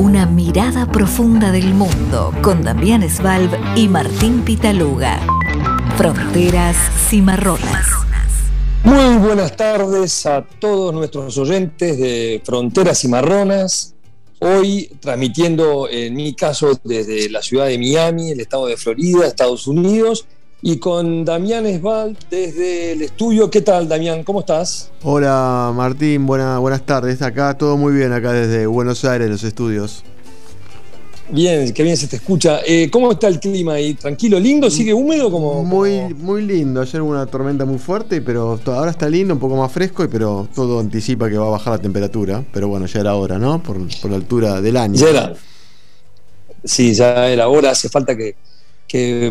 Una mirada profunda del mundo con Damián Svalb y Martín Pitaluga. Fronteras cimarronas. Muy buenas tardes a todos nuestros oyentes de Fronteras Cimarronas. Hoy transmitiendo, en mi caso, desde la ciudad de Miami, el estado de Florida, Estados Unidos, y con Damián Esbal desde el estudio. ¿Qué tal, Damián? ¿Cómo estás? Hola, Martín. buenas tardes. Acá todo muy bien, acá desde Buenos Aires, los estudios. Bien, qué bien se te escucha. Eh, ¿Cómo está el clima ahí? ¿Tranquilo, lindo? ¿Sigue húmedo? Como, muy, muy lindo. Ayer hubo una tormenta muy fuerte, pero ahora está lindo, un poco más fresco, pero todo anticipa que va a bajar la temperatura. Pero bueno, ya era hora, ¿no? Por, la altura del año. Ya era. Sí, ya era hora. Hace falta que,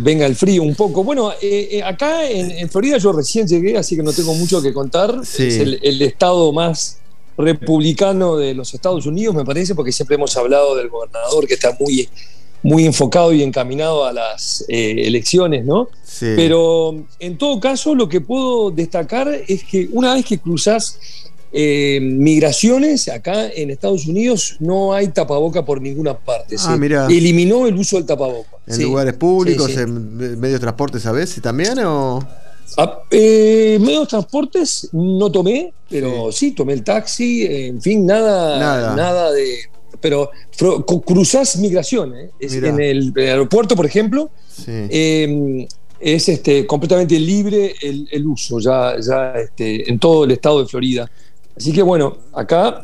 venga el frío un poco. Bueno, eh, eh, acá en, Florida yo recién llegué, así que no tengo mucho que contar. Es el estado más republicano de los Estados Unidos, me parece, porque siempre hemos hablado del gobernador que está muy, muy enfocado y encaminado a las eh, elecciones, ¿no? Pero en todo caso, lo que puedo destacar es que una vez que cruzas eh, migraciones acá en Estados Unidos no hay tapaboca por ninguna parte. Ah, eliminó el uso del tapaboca. ¿En lugares públicos, en medios de transporte a veces también? O... Ah, eh, medios de transportes no tomé, pero sí. tomé el taxi, en fin, nada, nada. de. Pero cruzás migración, ¿eh? en el, aeropuerto, por ejemplo, em, es este, completamente libre el, uso, ya, ya este, en todo el estado de Florida. Así que bueno, acá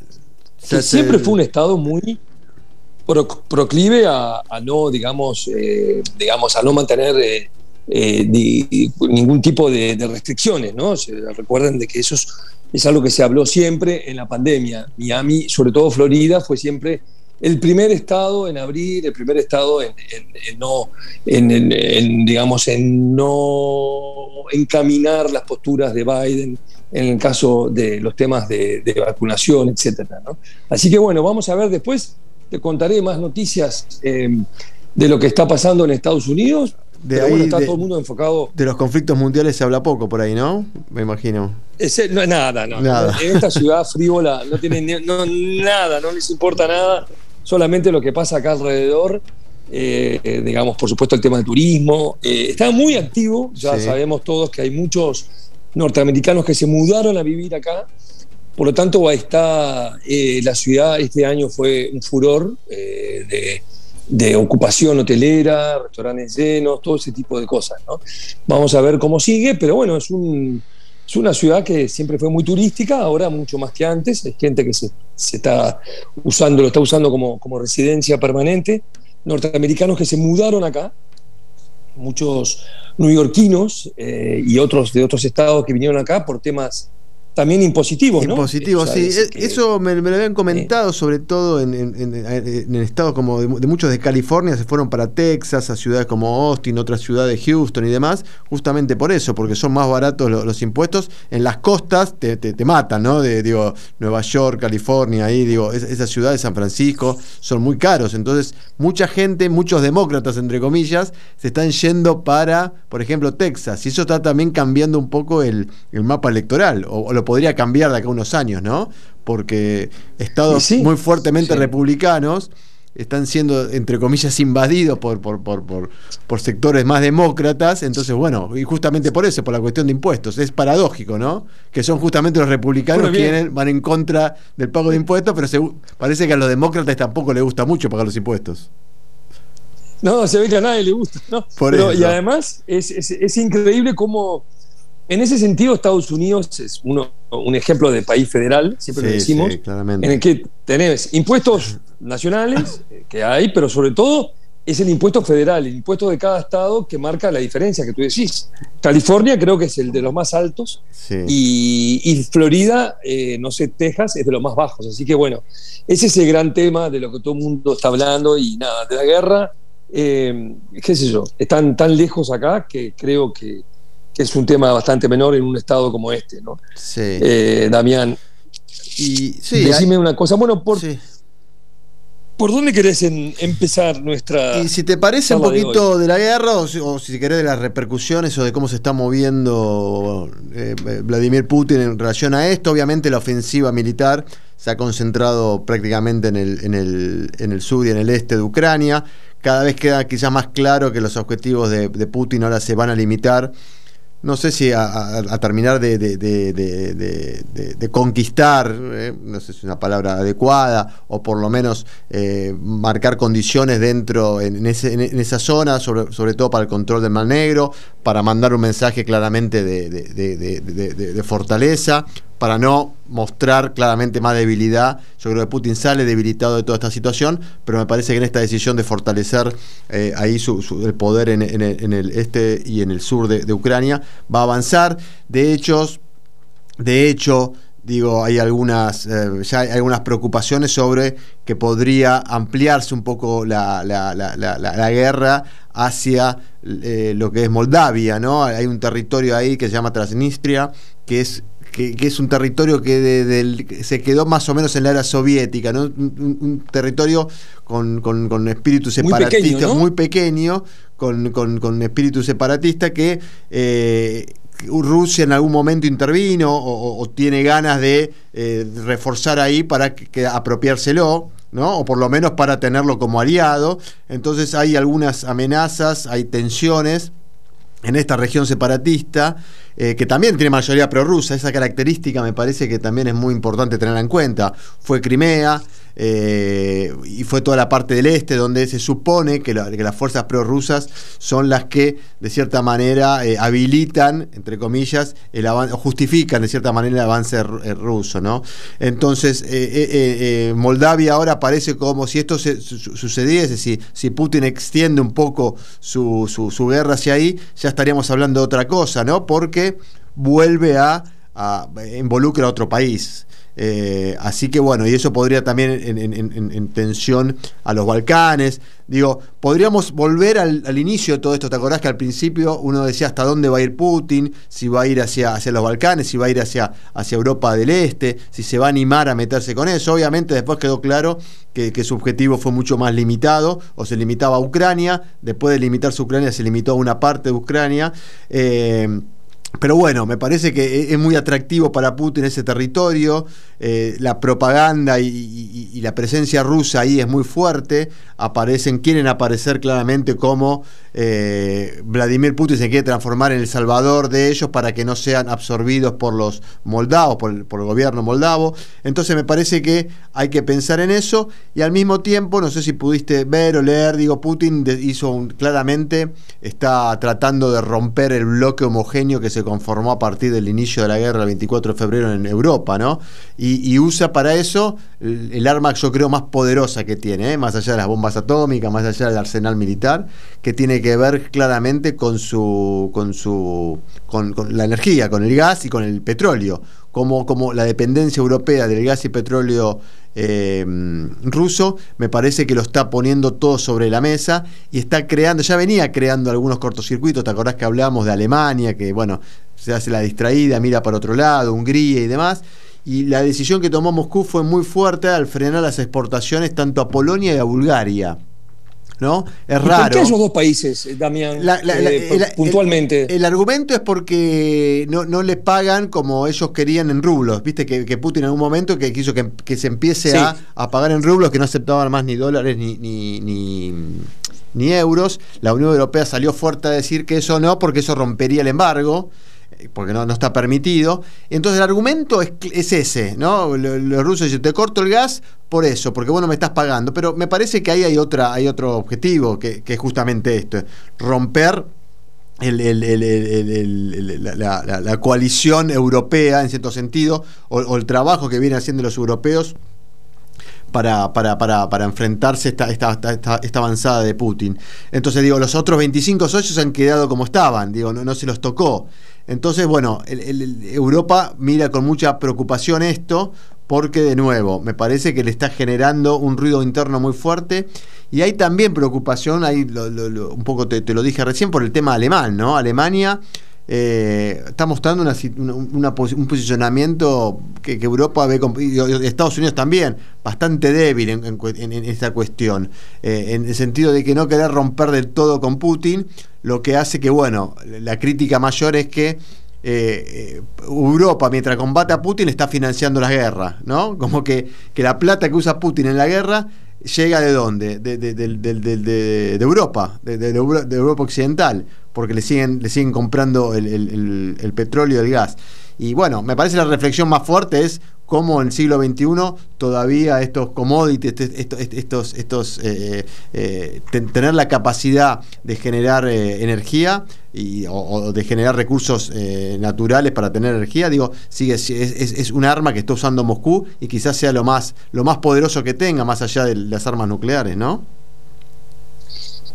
siempre fue un estado muy proclive a, no, digamos, eh, digamos, a no mantener eh, eh, ningún tipo de, restricciones, ¿no? Se recuerden de que eso es, algo que se habló siempre en la pandemia. Miami, sobre todo Florida, fue siempre el primer estado en abrir, el primer estado en, no, en, digamos, en no encaminar las posturas de Biden en el caso de los temas de, vacunación, etcétera. Así que bueno, vamos a ver después, te contaré más noticias eh, de lo que está pasando en Estados Unidos, de ahí, está todo el mundo enfocado. De los conflictos mundiales se habla poco por ahí, ¿no? Me imagino. Ese, no, nada, no. Nada. En esta ciudad frívola no tienen nada, no les importa nada, solamente lo que pasa acá alrededor. Eh, digamos, por supuesto, el tema del turismo. Eh, está muy activo, ya sabemos todos que hay muchos norteamericanos que se mudaron a vivir acá. Por lo tanto, está eh, la ciudad este año fue un furor de de ocupación hotelera, restaurantes llenos, todo ese tipo de cosas. ¿no? Vamos a ver cómo sigue, pero bueno, es, un, es una ciudad que siempre fue muy turística, ahora mucho más que antes, hay gente que se, está usando, lo está usando como, como residencia permanente, norteamericanos que se mudaron acá, muchos neoyorquinos eh, y otros de otros estados que vinieron acá por temas también impositivos, ¿no? Impositivos, sí. Eso me, lo habían comentado, sobre todo en, en, estados como de, muchos de California, se fueron para Texas, a ciudades como Austin, otras ciudades, Houston y demás, justamente por eso, porque son más baratos los, impuestos. En las costas te, te, matan, ¿no? De, digo, Nueva York, California, ahí, digo, esas ciudades, San Francisco, son muy caros. Entonces, mucha gente, muchos demócratas, entre comillas, se están yendo para, por ejemplo, Texas. Y eso está también cambiando un poco el, mapa electoral, o, o lo podría cambiar de acá a unos años, ¿no? Porque estados muy fuertemente republicanos están siendo, entre comillas, invadidos por, por, por, sectores más demócratas. Entonces, bueno, y justamente por eso, por la cuestión de impuestos. Es paradójico, ¿no? Que son justamente los republicanos quienes van en contra del pago de impuestos, pero parece que a los demócratas tampoco les gusta mucho pagar los impuestos. No, se ve que a nadie le gusta, ¿no? y además es, es increíble cómo en ese sentido, Estados Unidos es uno, un ejemplo de país federal, siempre lo decimos, en el que tenés impuestos nacionales, que hay, pero sobre todo es el impuesto federal, el impuesto de cada estado que marca la diferencia que tú decís. California creo que es el de los más altos y, Florida, eh, no sé, Texas es de los más bajos. Así que bueno, ese es el gran tema de lo que todo el mundo está hablando y nada, de la guerra, eh, qué sé yo, están tan lejos acá que creo que que es un tema bastante menor en un estado como este, ¿no? Sí. Eh, Damián. Y sí, decime una cosa. Bueno, por, ¿por dónde querés empezar nuestra. Y si te parece un poquito de, la guerra, o si, querés de las repercusiones o de cómo se está moviendo eh, Vladimir Putin en relación a esto, obviamente la ofensiva militar se ha concentrado prácticamente en el, en el, en el sur y en el este de Ucrania. Cada vez queda quizás más claro que los objetivos de, de Putin ahora se van a limitar no sé si a, terminar de, de, conquistar, eh, no sé si es una palabra adecuada, o por lo menos eh, marcar condiciones dentro en, esa zona, sobre, sobre, todo para el control del Mar Negro, para mandar un mensaje claramente de, fortaleza, para no mostrar claramente más debilidad. Yo creo que Putin sale debilitado de toda esta situación, pero me parece que en esta decisión de fortalecer eh, ahí el poder en, el, este y en el sur de, Ucrania va a avanzar. De hecho, de hecho, digo, hay algunas, eh, ya hay algunas preocupaciones sobre que podría ampliarse un poco la, guerra hacia eh, lo que es Moldavia, ¿no? Hay un territorio ahí que se llama Transnistria, que es que, es un territorio que se quedó más o menos en la era soviética, ¿no? un, territorio con, con, espíritu separatista, muy pequeño, con, espíritu separatista que eh, Rusia en algún momento intervino o, tiene ganas de eh, reforzar ahí para que, apropiárselo. ¿no? o por lo menos para tenerlo como aliado. Entonces hay algunas amenazas, hay tensiones en esta región separatista, eh, que también tiene mayoría prorrusa, esa característica me parece que también es muy importante tenerla en cuenta. Fue Crimea, eh, y fue toda la parte del este donde se supone que, las fuerzas prorrusas son las que de cierta manera eh, habilitan, entre comillas, el o justifican de cierta manera el avance ruso. ¿no? Entonces, eh, Moldavia ahora parece como si esto sucediese, si, si Putin extiende un poco su, su, guerra hacia ahí, ya estaríamos hablando de otra cosa, ¿no? porque vuelve a, a involucra a otro país. Eh, así que bueno, y eso podría también en, tensión a los Balcanes. Digo, podríamos volver al, inicio de todo esto. ¿Te acordás que al principio uno decía hasta dónde va a ir Putin? Si va a ir hacia, hacia los Balcanes, si va a ir hacia, hacia Europa del Este, si se va a animar a meterse con eso. Obviamente después quedó claro que, su objetivo fue mucho más limitado, o se limitaba a Ucrania. Después de limitarse a Ucrania, se limitó a una parte de Ucrania. Eh, pero bueno, me parece que e-, es muy atractivo para Putin ese territorio, eh, la propaganda y, la presencia rusa ahí es muy fuerte, aparecen, quieren aparecer claramente como eh, Vladimir Putin se quiere transformar en el salvador de ellos para que no sean absorbidos por los moldavos, por el, gobierno moldavo. Entonces me parece que hay que pensar en eso y al mismo tiempo, no sé si pudiste ver o leer, digo, Putin hizo un, claramente, está tratando de romper el bloque homogéneo que se conformó a partir del inicio de la guerra el 24 de febrero en Europa, ¿no? Y, usa para eso el, arma, yo creo, más poderosa que tiene, ¿eh? más allá de las bombas atómicas, más allá del arsenal militar, que tiene que ver claramente con su, con su, con, la energía, con el gas y con el petróleo, como, como la dependencia europea del gas y petróleo eh, ruso, me parece que lo está poniendo todo sobre la mesa y está creando, ya venía creando algunos cortocircuitos, ¿te acordás que hablábamos de Alemania, que bueno, se hace la distraída, mira para otro lado, Hungría y demás? Y la decisión que tomó Moscú fue muy fuerte al frenar las exportaciones tanto a Polonia y a Bulgaria. ¿No? Es raro. ¿Por qué esos dos países, eh, Damián, eh, puntualmente? El, argumento es porque no, no les pagan como ellos querían en rublos. Viste que, Putin en algún momento que quiso que, se empiece a, pagar en rublos, que no aceptaban más ni dólares ni, ni, ni, euros. La Unión Europea salió fuerte a decir que eso no, porque eso rompería el embargo porque no, no, está permitido. Entonces el argumento es, es ese, ¿no? Los, rusos dicen, te corto el gas por eso, porque bueno, me estás pagando. Pero me parece que ahí hay, otra, hay otro objetivo, que, es justamente esto, romper la, coalición europea, en cierto sentido, o, el trabajo que vienen haciendo los europeos para, para, para, para enfrentarse esta, esta, esta, esta, avanzada de Putin. Entonces, digo, los otros 25 socios han quedado como estaban, digo, no, no se los tocó. Entonces, bueno, Europa mira con mucha preocupación esto porque de nuevo me parece que le está generando un ruido interno muy fuerte y hay también preocupación, ahí un poco te, lo dije recién por el tema alemán, ¿no? Alemania eh, está mostrando un posicionamiento que, Europa ve, y Estados Unidos también, bastante débil en, esta cuestión, eh, en el sentido de que no querer romper del todo con Putin, lo que hace que, bueno, la crítica mayor es que eh, Europa, mientras combate a Putin, está financiando las guerras, ¿no? Como que, que la plata que usa Putin en la guerra llega de dónde? De, de, de, de Europa, de, Europa occidental, porque le siguen, le siguen comprando el, el, el petróleo y el gas. Y bueno, me parece la reflexión más fuerte es cómo en el siglo XXI todavía estos commodities, estos, estos, eh, eh, tener la capacidad de generar eh, energía y, o, de generar recursos naturales para tener energía, digo, sigue, es, es, un arma que está usando Moscú y quizás sea lo más, lo más poderoso que tenga, más allá de las armas nucleares, ¿no?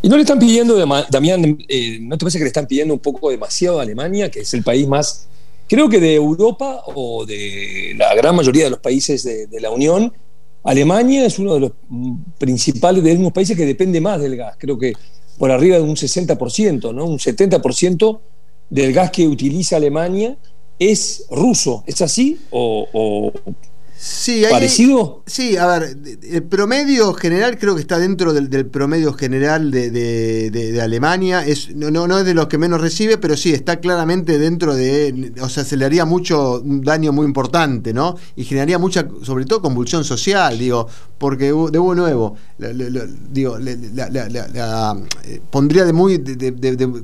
Y no le están pidiendo, Damián, ¿no te parece que le están pidiendo un poco demasiado a Alemania, que es el país más creo que de Europa o de la gran mayoría de los países de, la Unión, Alemania es uno de los principales de los países que depende más del gas. Creo que por arriba de un 60%, ¿no? Un 70% del gas que utiliza Alemania es ruso. ¿Es así? ¿O, Sí, ¿Parecido? sí, a ver, el promedio general creo que está dentro del, promedio general de, Alemania. Es, no, no, es de los que menos recibe, pero sí, está claramente dentro de. O sea, se le haría mucho un daño muy importante, ¿no? Y generaría mucha, sobre todo, convulsión social, digo, porque de nuevo, digo, eh, pondría de muy,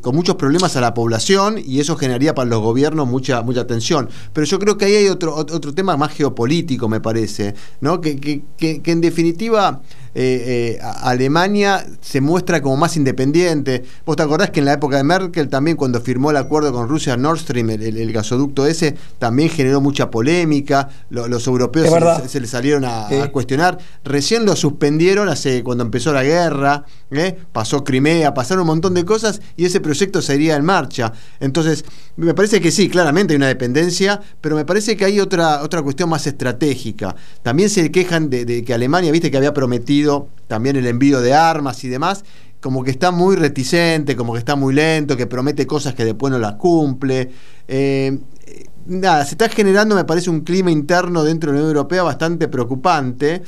con muchos problemas a la población y eso generaría para los gobiernos mucha, mucha tensión. Pero yo creo que ahí hay otro, otro tema más geopolítico me parece, ¿no? Que, que, que, en definitiva eh, eh, Alemania se muestra como más independiente. ¿Vos te acordás que en la época de Merkel también cuando firmó el acuerdo con Rusia Nord Stream, el, gasoducto ese, también generó mucha polémica, los europeos se, les salieron a, cuestionar, recién lo suspendieron hace cuando empezó la guerra, ¿eh? pasó Crimea, pasaron un montón de cosas y ese proyecto seguiría en marcha. Entonces, me parece que sí, claramente hay una dependencia, pero me parece que hay otra, otra cuestión más estratégica. También se quejan de, que Alemania, viste que había prometido también el envío de armas y demás, como que está muy reticente, como que está muy lento, que promete cosas que después no las cumple. Eh, nada, se está generando, me parece, un clima interno dentro de la Unión Europea bastante preocupante.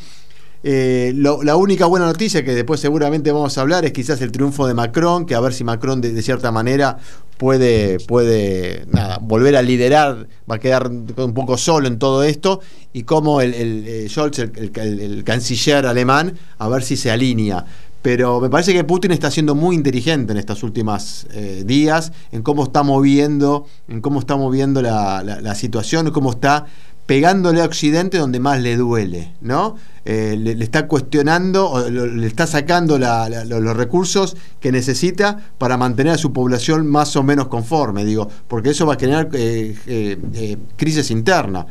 Eh, la única buena noticia que después seguramente vamos a hablar es quizás el triunfo de Macron, que a ver si Macron de, cierta manera puede, puede nada, volver a liderar, va a quedar un poco solo en todo esto, y cómo el, el, eh, Scholz, el, canciller alemán, a ver si se alinea. Pero me parece que Putin está siendo muy inteligente en estos últimos eh, días, en cómo está moviendo, en cómo está moviendo la, la, la situación, cómo está pegándole a Occidente donde más le duele, ¿no? Eh, le, está cuestionando, o le está sacando los recursos que necesita para mantener a su población más o menos conforme, digo, porque eso va a generar eh, eh, crisis interna.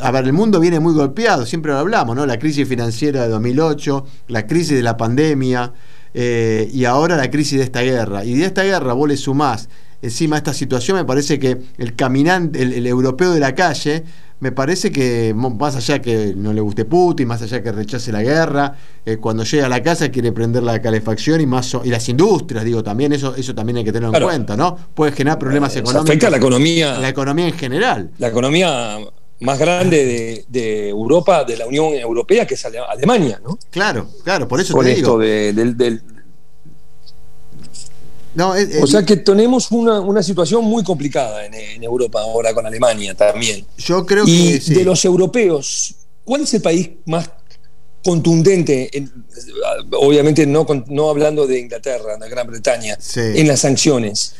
a ver, el mundo viene muy golpeado, siempre lo hablamos, ¿no? La crisis financiera de 2008, la crisis de la pandemia y ahora la crisis de esta guerra. Y de esta guerra vos le sumás encima esta situación, me parece que el caminante, el europeo de la calle, me parece que más allá que no le guste Putin, más allá que rechace la guerra, eh, cuando llega a la casa quiere prender la calefacción y más y las industrias, digo, también eso eso también hay que tenerlo en cuenta, ¿no? Puede generar problemas económicos. Afecta a la economía. La economía en general. La economía más grande de, Europa, de la Unión Europea, que es Alemania, ¿no? Claro, claro, por eso te esto del, o sea que tenemos una, situación muy complicada en, Europa ahora con Alemania también. Yo creo y que. de los europeos, ¿cuál es el país más contundente, obviamente no, no hablando de Inglaterra, de Gran Bretaña, en las sanciones?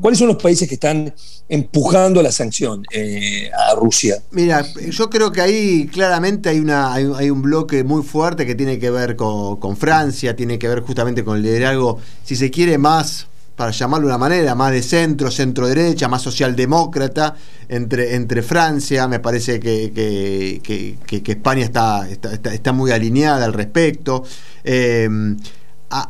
¿Cuáles son los países que están empujando la sanción eh, a Rusia? Mira, yo creo que ahí claramente hay, una, hay, un bloque muy fuerte que tiene que ver con, con Francia, tiene que ver justamente con el liderazgo, si se quiere, más para llamarlo de una manera, más de centro, centro derecha, más socialdemócrata entre, entre Francia. Me parece que, que, España está, está, muy alineada al respecto. Em,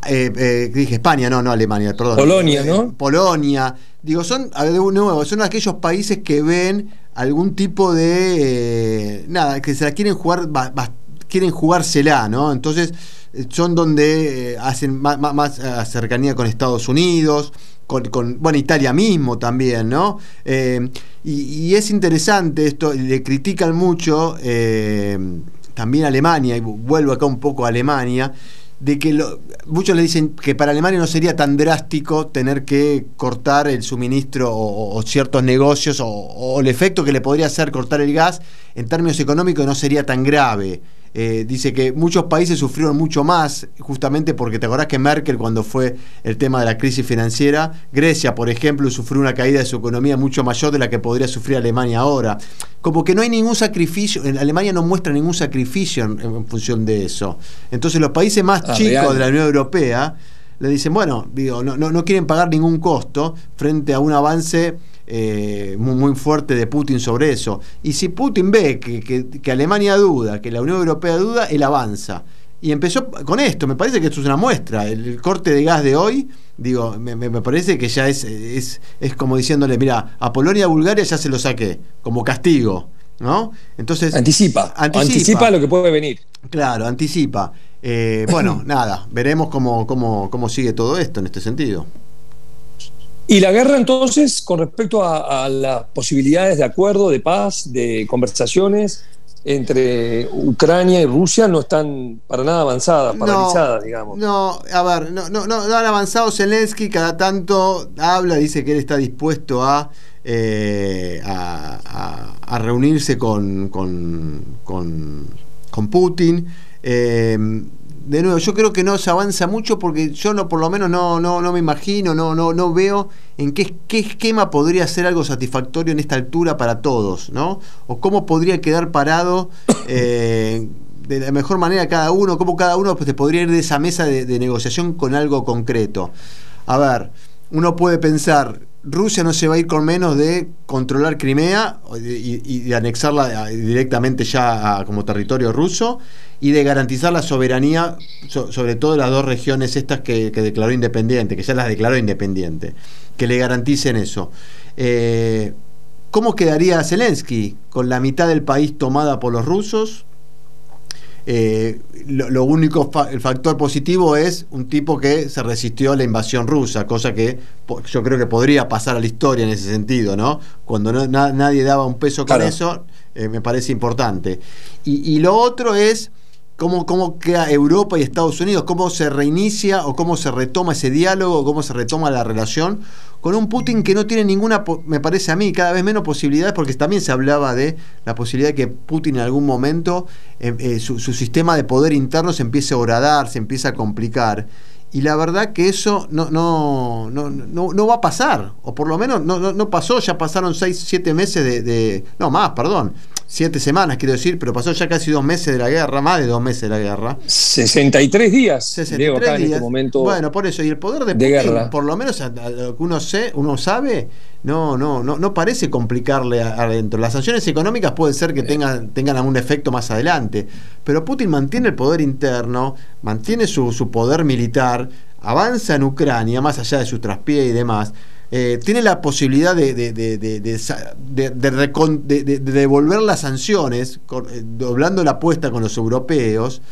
eh, eh, dije España, no, no Alemania, perdón. Polonia, ¿no? Polonia. Digo, son, de nuevo, son aquellos países que ven algún tipo de. Eh, nada, que se la quieren jugar, quieren jugársela, ¿no? Entonces son donde eh, hacen más, eh, cercanía con Estados Unidos, con, bueno, Italia mismo también, ¿no? Eh, y, es interesante esto, le critican mucho también Alemania, y vuelvo acá un poco a Alemania, de que muchos le dicen que para Alemania no sería tan drástico tener que cortar el suministro o, ciertos negocios o, el efecto que le podría hacer cortar el gas en términos económicos no sería tan grave. Eh, dice que muchos países sufrieron mucho más, justamente porque te acordás que Merkel, cuando fue el tema de la crisis financiera, Grecia, por ejemplo, sufrió una caída de su economía mucho mayor de la que podría sufrir Alemania ahora. Como que no hay ningún sacrificio, en Alemania no muestra ningún sacrificio en, función de eso. Entonces los países más ah, chicos de la Unión Europea le dicen, bueno, digo, no, no, no quieren pagar ningún costo frente a un avance eh, muy, fuerte de Putin sobre eso. Y si Putin ve que, Alemania duda, que la Unión Europea duda, él avanza. Y empezó con esto, me parece que esto es una muestra. El, corte de gas de hoy, digo, me, parece que ya es, es, es, como diciéndole, mira, a Polonia y a Bulgaria ya se lo saqué, como castigo. ¿No? Entonces. Anticipa. Anticipa, lo que puede venir. Claro, anticipa. Eh, bueno, nada, veremos cómo, cómo, cómo sigue todo esto en este sentido. Y la guerra entonces, con respecto a, las posibilidades de acuerdo, de paz, de conversaciones entre Ucrania y Rusia, no están para nada avanzadas, paralizadas, digamos. No, a ver, no, no, no, han avanzado. Zelensky cada tanto habla, dice que él está dispuesto a, eh, a, reunirse con, con, con, Putin. Eh, de nuevo, yo creo que no se avanza mucho porque yo no, por lo menos no, no, no me imagino, no, no, no veo en qué, qué esquema podría ser algo satisfactorio en esta altura para todos, ¿no? O cómo podría quedar parado eh, de la mejor manera cada uno, cómo cada uno pues, podría ir de esa mesa de, negociación con algo concreto. A ver, uno puede pensar, Rusia no se va a ir con menos de controlar Crimea y, de anexarla directamente ya como territorio ruso y de garantizar la soberanía sobre todo las dos regiones estas que, declaró independiente, que ya las declaró independiente, que le garanticen eso. Eh, ¿Cómo quedaría Zelensky? Con la mitad del país tomada por los rusos. Eh, lo, único, el factor positivo es un tipo que se resistió a la invasión rusa, cosa que yo creo que podría pasar a la historia en ese sentido, ¿no? Cuando nadie daba un peso con eso, eh, me parece importante. y, lo otro es cómo, cómo queda Europa y Estados Unidos, cómo se reinicia o cómo se retoma ese diálogo, cómo se retoma la relación con un Putin que no tiene ninguna, me parece a mí, cada vez menos posibilidades, porque también se hablaba de la posibilidad de que Putin en algún momento eh, eh, su, sistema de poder interno se empiece a horadar, se empiece a complicar. Y la verdad que eso no, no, no, no, va a pasar, o por lo menos no, no, pasó, ya pasaron 6, 7 meses de, No, más, perdón siete semanas, quiero decir, pero pasó ya casi dos meses de la guerra, más de dos meses de la guerra. 63 días. 63 días. En este momento bueno, por eso, y el poder de, guerra. por lo menos a, lo que uno, sé, uno sabe, no, no, no, no parece complicarle adentro. Las sanciones económicas puede ser que tengan, tengan algún efecto más adelante, pero Putin mantiene el poder interno, mantiene su, su poder militar, avanza en Ucrania, más allá de su traspié y demás. Eh, tiene la posibilidad de, devolver las sanciones, eh, doblando la apuesta con los europeos.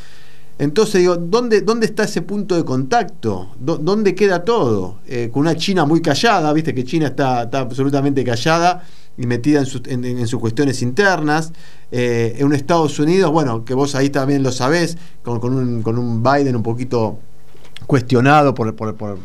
Entonces digo, ¿dónde, dónde está ese punto de contacto? ¿Dónde queda todo? Eh, con una China muy callada, viste que China está, absolutamente callada y metida en, sus cuestiones internas. en un Estados Unidos, bueno, que vos ahí también lo sabés, con, un, con un Biden un poquito cuestionado por, por,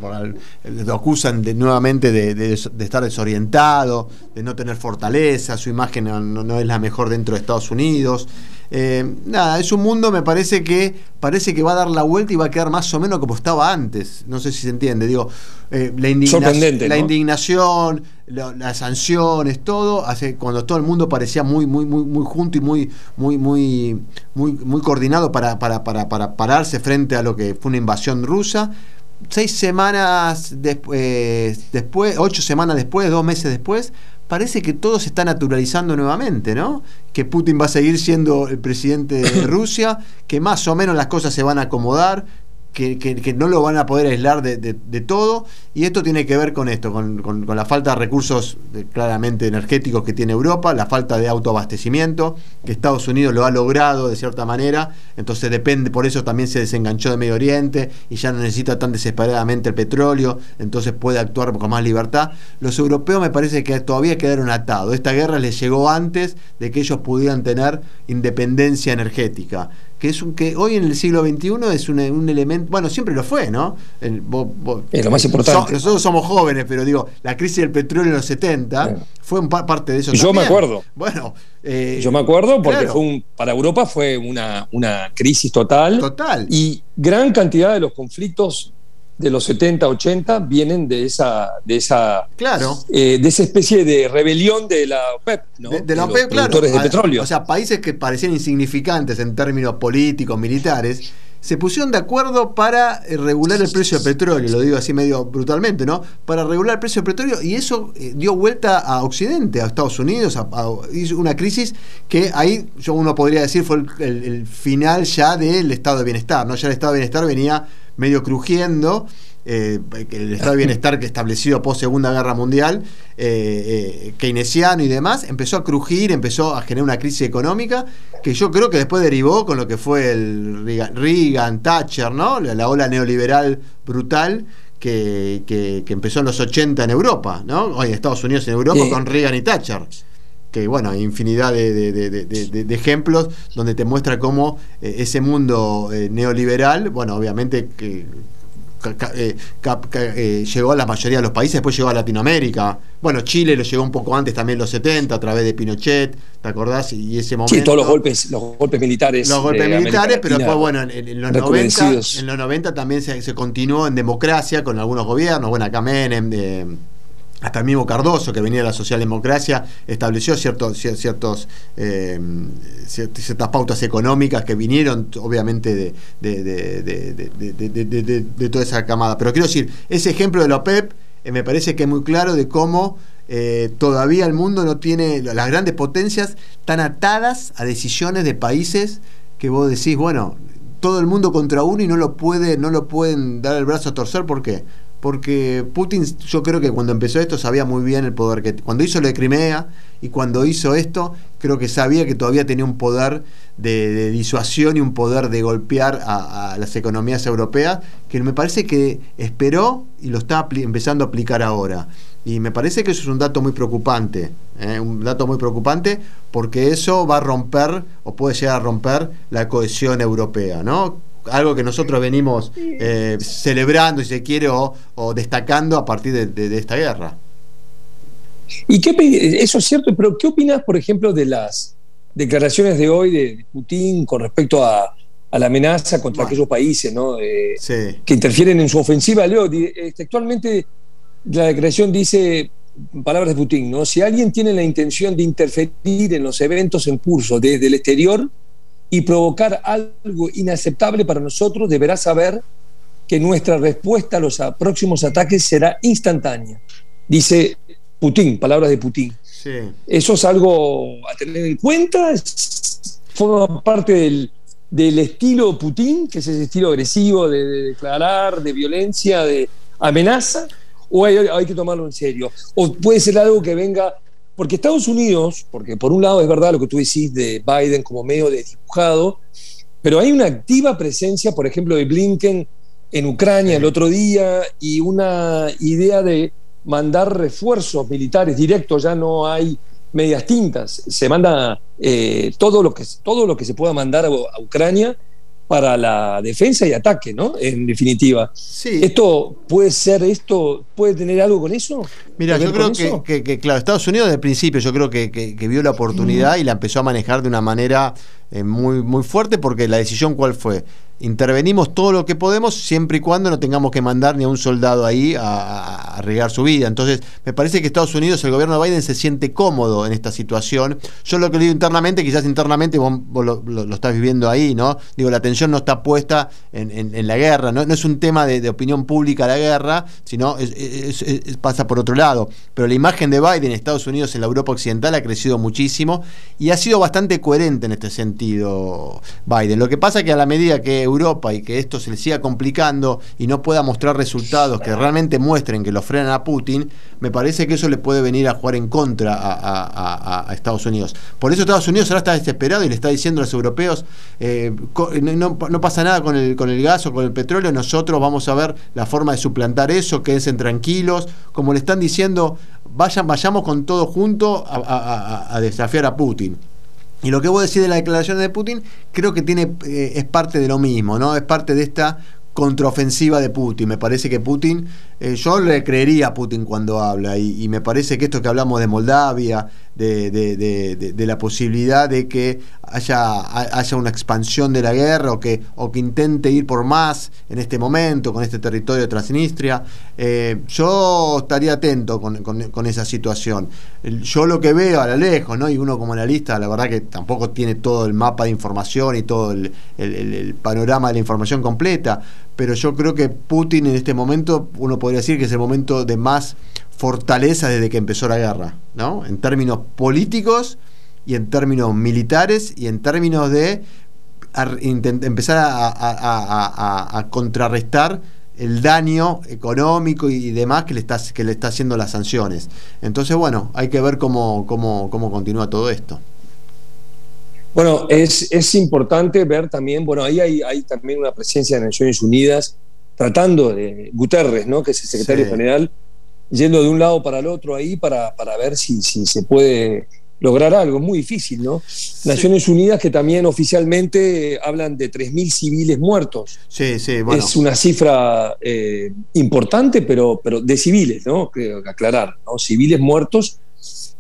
lo acusan de, nuevamente de, estar desorientado, de no tener fortaleza, su imagen no, es la mejor dentro de Estados Unidos. Eh, nada, es un mundo, me parece que parece que va a dar la vuelta y va a quedar más o menos como estaba antes. No sé si se entiende. Digo, eh, la, indignación, la indignación, las sanciones, todo, hace, cuando todo el mundo parecía muy, muy, muy, muy junto y muy, muy, muy, muy, muy coordinado para, para, para, para pararse frente a lo que fue una invasión rusa. Seis semanas después, después, ocho semanas después, dos meses después, parece que todo se está naturalizando nuevamente, ¿no? Que Putin va a seguir siendo el presidente de Rusia, que más o menos las cosas se van a acomodar, que, no lo van a poder aislar de, todo. Y esto tiene que ver con esto, con, la falta de recursos claramente energéticos que tiene Europa, la falta de autoabastecimiento, que Estados Unidos lo ha logrado de cierta manera. Entonces depende, por eso también se desenganchó de Medio Oriente y ya no necesita tan desesperadamente el petróleo, entonces puede actuar con más libertad. Los europeos me parece que todavía quedaron atados. Esta guerra les llegó antes de que ellos pudieran tener independencia energética que es un que hoy en el siglo XXI es un, elemento, bueno, siempre lo fue, ¿no? es lo más importante. nosotros somos jóvenes, pero digo, la crisis del petróleo en los 70 fue parte de eso. Yo me acuerdo. Bueno, eh, yo me acuerdo porque fue para Europa fue una, una crisis total. Total. Y gran cantidad de los conflictos de los 70, 80 vienen de esa, de esa, claro. Eh, de esa especie de rebelión de la OPEP, ¿no? De, la OPEP, claro. de petróleo. O sea, países que parecían insignificantes en términos políticos, militares, se pusieron de acuerdo para eh, regular el precio del petróleo, lo digo así medio brutalmente, ¿no? Para regular el precio del petróleo y eso eh, dio vuelta a Occidente, a Estados Unidos, a, hizo una crisis que ahí yo uno podría decir fue el, el final ya del estado de bienestar, ¿no? Ya el estado de bienestar venía medio crujiendo. Eh, el estado de bienestar que establecido post Segunda Guerra Mundial, eh, eh, keynesiano y demás, empezó a crujir, empezó a generar una crisis económica que yo creo que después derivó con lo que fue el Reagan, Thatcher, ¿no? La, ola neoliberal brutal que, que, empezó en los 80 en Europa, ¿no? Hoy en Estados Unidos en Europa con Reagan y Thatcher que bueno, hay infinidad de, ejemplos donde te muestra cómo eh, ese mundo eh, neoliberal, bueno, obviamente que eh, llegó a la mayoría de los países, después llegó a Latinoamérica. Bueno, Chile lo llegó un poco antes, también en los 70, a través de Pinochet, ¿te acordás? Y ese momento. Sí, todos los golpes, los golpes militares. Los golpes militares, pero después, bueno, en, los 90, en los 90 también se, continuó en democracia con algunos gobiernos, bueno, acá Menem, de hasta el mismo Cardoso, que venía de la socialdemocracia, estableció eh, ciertas pautas económicas que vinieron, obviamente, de, de, toda esa camada. Pero quiero decir, ese ejemplo de la OPEP eh, me parece que es muy claro de cómo eh, todavía el mundo no tiene, las grandes potencias tan atadas a decisiones de países que vos decís, bueno, todo el mundo contra uno y no lo puede, no lo pueden dar el brazo a torcer, ¿por qué? Porque Putin yo creo que cuando empezó esto sabía muy bien el poder que cuando hizo lo de Crimea y cuando hizo esto creo que sabía que todavía tenía un poder de, disuasión y un poder de golpear a, las economías europeas que me parece que esperó y lo está empezando a aplicar ahora y me parece que eso es un dato muy preocupante ¿eh? un dato muy preocupante porque eso va a romper o puede llegar a romper la cohesión europea ¿no? Algo que nosotros venimos eh, celebrando, si se quiere, o, destacando a partir de, esta guerra. ¿Y qué, eso es cierto, pero qué opinas, por ejemplo, de las declaraciones de hoy de Putin con respecto a, la amenaza contra aquellos países ¿no? que interfieren en su ofensiva? Leo, textualmente la declaración dice, palabras de Putin, ¿no? si alguien tiene la intención de interferir en los eventos en curso desde el exterior, y provocar algo inaceptable para nosotros, deberá saber que nuestra respuesta a los próximos ataques será instantánea. Dice Putin, palabras de Putin. Eso es algo a tener en cuenta, forma parte del, del estilo Putin, que es ese estilo agresivo de, declarar, de violencia, de amenaza, o hay, hay, que tomarlo en serio. O puede ser algo que venga porque Estados Unidos, porque por un lado es verdad lo que tú decís de Biden como medio de dibujado, pero hay una activa presencia, por ejemplo, de Blinken en Ucrania el otro día y una idea de mandar refuerzos militares directos, ya no hay medias tintas, se manda eh, todo, lo que, todo lo que se pueda mandar a Ucrania para la defensa y ataque, ¿no? En definitiva. Sí. ¿Esto puede ser, esto puede tener algo con eso? Mira, yo creo que, claro, Estados Unidos desde el principio yo creo que, vio la oportunidad y la empezó a manejar de una manera eh, muy, muy fuerte porque la decisión cuál fue intervenimos todo lo que podemos siempre y cuando no tengamos que mandar ni a un soldado ahí a, arriesgar su vida. Entonces, me parece que Estados Unidos, el gobierno de Biden se siente cómodo en esta situación. Yo lo que digo internamente, quizás internamente vos, lo, estás viviendo ahí, ¿no? Digo, la atención no está puesta en, la guerra, ¿no? es un tema de, opinión pública la guerra, sino pasa por otro lado. Pero la imagen de Biden en Estados Unidos en la Europa Occidental ha crecido muchísimo y ha sido bastante coherente en este sentido Biden. Lo que pasa es que a la medida que Europa y que esto se le siga complicando y no pueda mostrar resultados que realmente muestren que lo frenan a Putin, me parece que eso le puede venir a jugar en contra a, Estados Unidos. Por eso Estados Unidos ahora está desesperado y le está diciendo a los europeos, eh, no, pasa nada con el, con el gas o con el petróleo, nosotros vamos a ver la forma de suplantar eso, quédense tranquilos, como le están diciendo, vayan, vayamos con todo junto a desafiar a Putin. Y lo que vos decís de la declaración de Putin, creo que tiene, eh, es parte de lo mismo, ¿no? Es parte de esta contraofensiva de Putin. Me parece que Putin, eh, yo le creería a Putin cuando habla, y, me parece que esto que hablamos de Moldavia, de, la posibilidad de que haya, haya una expansión de la guerra o que, o que intente ir por más en este momento con este territorio de Transnistria, eh, yo estaría atento con, esa situación. Yo lo que veo a lo lejos, ¿no? y uno como analista, la verdad que tampoco tiene todo el mapa de información y todo el panorama de la información completa, pero yo creo que Putin en este momento, uno podría decir que es el momento de más fortaleza desde que empezó la guerra, ¿no? En términos políticos y en términos militares y en términos de empezar a, contrarrestar el daño económico y demás que le está, que le está haciendo las sanciones. Entonces, bueno, hay que ver cómo, cómo, cómo continúa todo esto. Bueno, es, es, importante ver también, bueno, ahí hay, hay, también una presencia de Naciones Unidas tratando de Guterres, ¿no? que es el secretario general, yendo de un lado para el otro ahí para, para ver si, si, se puede lograr algo. Es muy difícil, ¿no? Naciones Unidas que también oficialmente hablan de 3.000 civiles muertos. Sí, sí, bueno. Es una cifra eh, importante, pero, pero de civiles, ¿no? Creo que aclarar, ¿no? Civiles muertos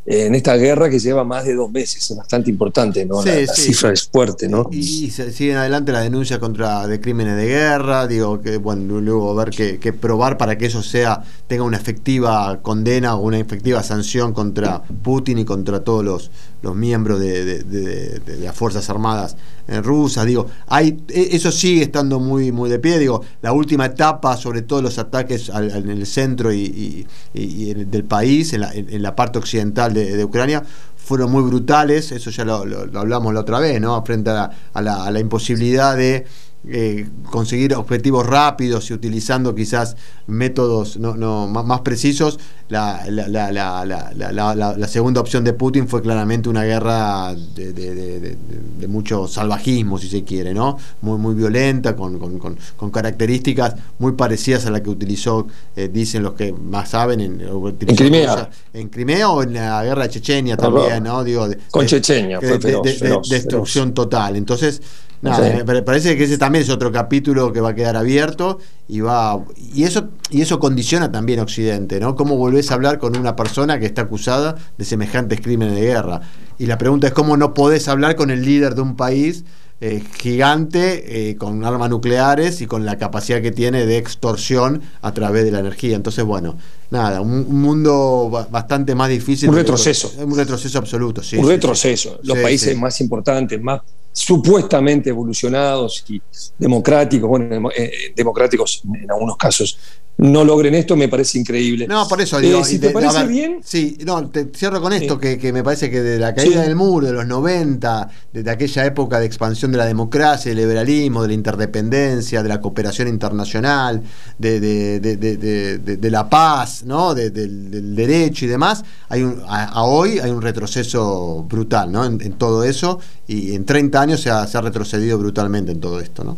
en esta guerra que lleva más de dos meses, es bastante importante, ¿no? la, cifra es fuerte, ¿no? Y, siguen adelante la denuncia contra de crímenes de guerra, digo que bueno, luego ver que, probar para que eso sea, tenga una efectiva condena o una efectiva sanción contra Putin y contra todos los, los miembros de, las Fuerzas Armadas rusas, digo, hay, e, eso sigue estando muy, muy de pie, digo, la última etapa, sobre todo los ataques en el centro y, del país, en la, en la parte occidental de, Ucrania fueron muy brutales, eso ya lo, hablamos la otra vez, ¿no? Frente a la imposibilidad de eh, conseguir objetivos rápidos y utilizando quizás métodos no, no más, precisos, la, la, segunda opción de Putin fue claramente una guerra de, mucho salvajismo, si se quiere, ¿no? Muy, muy violenta, con, con, características muy parecidas a la que utilizó, eh, dicen los que más saben, en, Crimea. En Crimea o en la guerra de Chechenia también, ¿no? Digo, con Chechenia, fue destrucción total. Entonces, Nada, me parece que ese también es otro capítulo que va a quedar abierto y va y eso y eso condiciona también a Occidente, ¿no? ¿Cómo volvés a hablar con una persona que está acusada de semejantes crímenes de guerra? Y la pregunta es cómo no podés hablar con el líder de un país eh, gigante eh, con armas nucleares y con la capacidad que tiene de extorsión a través de la energía. Entonces, bueno, nada, un, mundo bastante más difícil. Un retroceso. Un retroceso absoluto, sí. Un retroceso. Los países más importantes, más supuestamente evolucionados y democráticos, bueno, eh, democráticos en algunos casos, no logren esto, me parece increíble. No, por eso digo. Eh, si te parece bien. Sí, no, te cierro con esto, que, me parece que de la caída del muro, de los 90, desde aquella época de expansión de la democracia, del liberalismo, de la interdependencia, de la cooperación internacional, de, de, la paz, ¿no? del, derecho y demás, hay un, a, hoy hay un retroceso brutal ¿no? en, todo eso, y en 30 años se ha, se ha retrocedido brutalmente en todo esto. ¿no?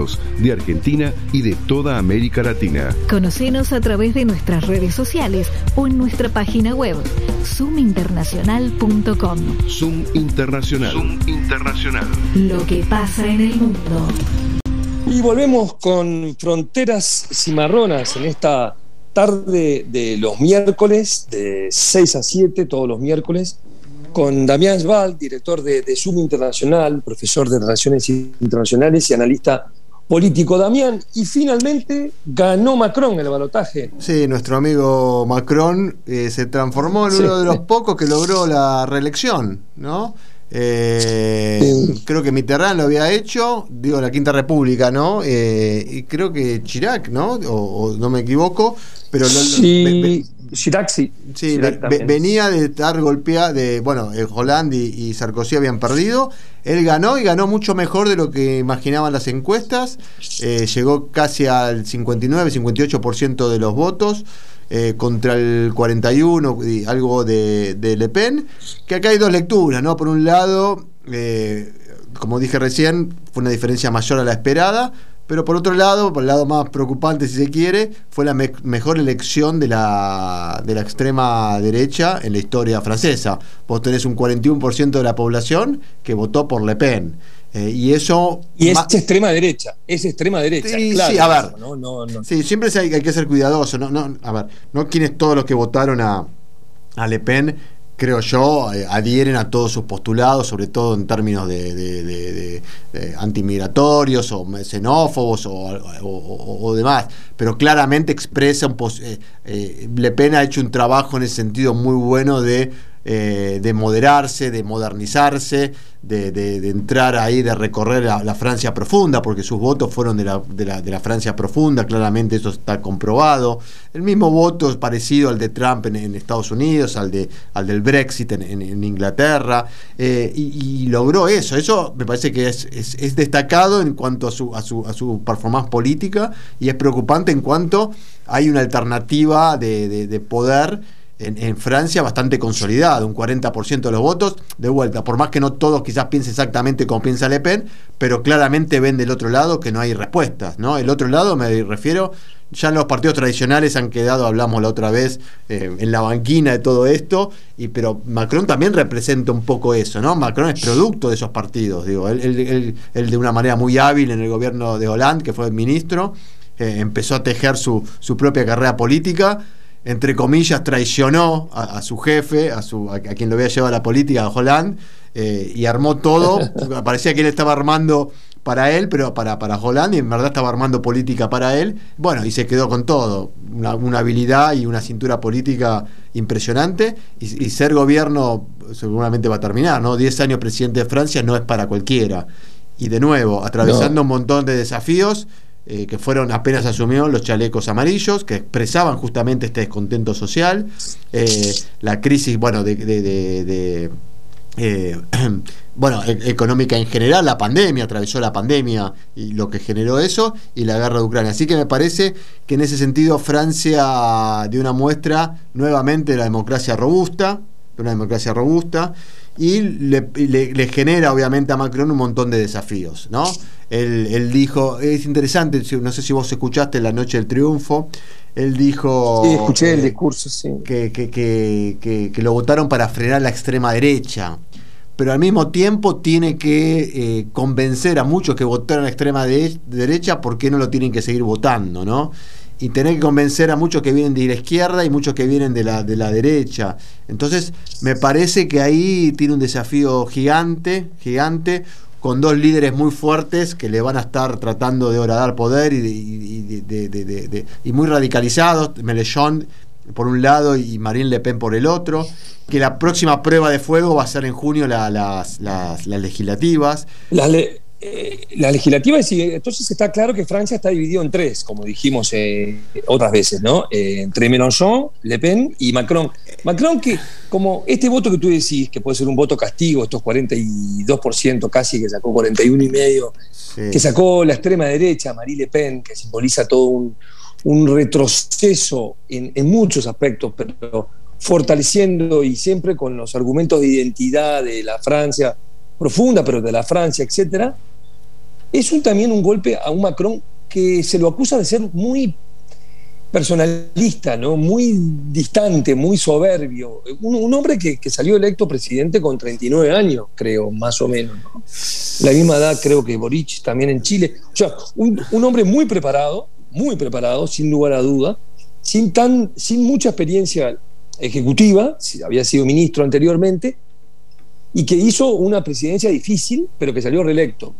de Argentina y de toda América Latina. Conocenos a través de nuestras redes sociales o en nuestra página web zoominternacional.com. Zoom Internacional. Zoom Internacional. Lo que pasa en el mundo. Y volvemos con Fronteras Cimarronas en esta tarde de los miércoles, de 6 a 7, todos los miércoles, con Damián Sval, director de, de Zoom Internacional, profesor de Relaciones Internacionales y analista político Damián y finalmente ganó Macron el balotaje. Sí, nuestro amigo Macron eh, se transformó en uno de los pocos que logró la reelección, ¿no? Eh, creo que Mitterrand lo había hecho, digo la Quinta República, ¿no? Eh, y creo que Chirac, ¿no? O, no me equivoco, pero Chirac sí. venía de estar golpeado, de, bueno, el Hollande y, Sarkozy habían perdido. Él ganó y ganó mucho mejor de lo que imaginaban las encuestas. Eh, llegó casi al 59, 58% de los votos. Eh, contra el 41 y algo de, Le Pen, que acá hay dos lecturas, ¿no? Por un lado, eh, como dije recién, fue una diferencia mayor a la esperada, pero por otro lado, por el lado más preocupante si se quiere, fue la mejor elección de la, de la extrema derecha en la historia francesa. Vos tenés un 41% de la población que votó por Le Pen. Eh, y eso. Y es extrema derecha. Es extrema derecha. Sí, claro, sí a ver. Sí, siempre hay, que ser cuidadoso. No, no, a ver, no quienes todos los que votaron a, a Le Pen creo yo, eh, adhieren a todos sus postulados, sobre todo en términos de, de, antimigratorios o xenófobos o, demás, pero claramente expresa un... Eh, eh, Le Pen ha hecho un trabajo en ese sentido muy bueno de eh, de moderarse, de modernizarse, de, entrar ahí, de recorrer la, Francia profunda, porque sus votos fueron de la, de la, Francia profunda, claramente eso está comprobado. El mismo voto es parecido al de Trump en, Estados Unidos, al, de, al del Brexit en, Inglaterra, eh, y, logró eso. Eso me parece que es, es, destacado en cuanto a su, a, su, a su performance política y es preocupante en cuanto hay una alternativa de poder en, Francia bastante consolidado, un 40% de los votos, de vuelta, por más que no todos quizás piensen exactamente como piensa Le Pen, pero claramente ven del otro lado que no hay respuestas, ¿no? El otro lado me refiero, ya los partidos tradicionales han quedado, hablamos la otra vez, eh, en la banquina de todo esto, y, pero Macron también representa un poco eso, ¿no? Macron es producto de esos partidos, digo, él, de una manera muy hábil en el gobierno de Hollande, que fue ministro, eh, empezó a tejer su, su propia carrera política, entre comillas, traicionó a, su jefe, a, su, a, quien lo había llevado a la política, a Holland, eh, y armó todo. Parecía que él estaba armando para él, pero para, para Holland, y en verdad estaba armando política para él. Bueno, y se quedó con todo. Una, habilidad y una cintura política impresionante. Y, ser gobierno seguramente va a terminar, ¿no? Diez años presidente de Francia no es para cualquiera. Y de nuevo, atravesando un montón de desafíos eh, que fueron apenas asumidos los chalecos amarillos, que expresaban justamente este descontento social, eh, la crisis, bueno, de, eh, bueno, e-, económica en general, la pandemia, atravesó la pandemia y lo que generó eso, y la guerra de Ucrania. Así que me parece que en ese sentido Francia dio una muestra nuevamente de la democracia robusta, de una democracia robusta, y le, genera obviamente a Macron un montón de desafíos, ¿no? Él, dijo, es interesante, no sé si vos escuchaste la noche del triunfo, él dijo... Sí, escuché el discurso, sí. Que, que, que, que, lo votaron para frenar la extrema derecha, pero al mismo tiempo tiene que eh, convencer a muchos que votaron a la extrema derecha por qué no lo tienen que seguir votando, ¿no? Y tener que convencer a muchos que vienen de la izquierda y muchos que vienen de la, de la derecha. Entonces, me parece que ahí tiene un desafío gigante, gigante, con dos líderes muy fuertes que le van a estar tratando de horadar poder y, y muy radicalizados, Melechón por un lado y Marine Le Pen por el otro, que la próxima prueba de fuego va a ser en junio las, las, legislativas. Las, eh, la legislativa, entonces está claro que Francia está dividido en tres, como dijimos eh, otras veces, ¿no? Eh, entre Mélenchon, Le Pen y Macron. Macron que, como este voto que tú decís, que puede ser un voto castigo, estos 42% casi, que sacó 41,5%, que sacó la extrema derecha, Marie Le Pen, que simboliza todo un, retroceso en, en muchos aspectos, pero fortaleciendo y siempre con los argumentos de identidad de la Francia profunda, pero de la Francia, etcétera, es un, también un golpe a un Macron que se lo acusa de ser muy personalista, ¿no? muy distante, muy soberbio. Un, hombre que, salió electo presidente con 39 años, creo, más o menos. La misma edad creo que Boric también en Chile. O sea, un, hombre muy preparado, muy preparado, sin lugar a duda, sin, tan, sin mucha experiencia ejecutiva, había sido ministro anteriormente, y que hizo una presidencia difícil, pero que salió reelecto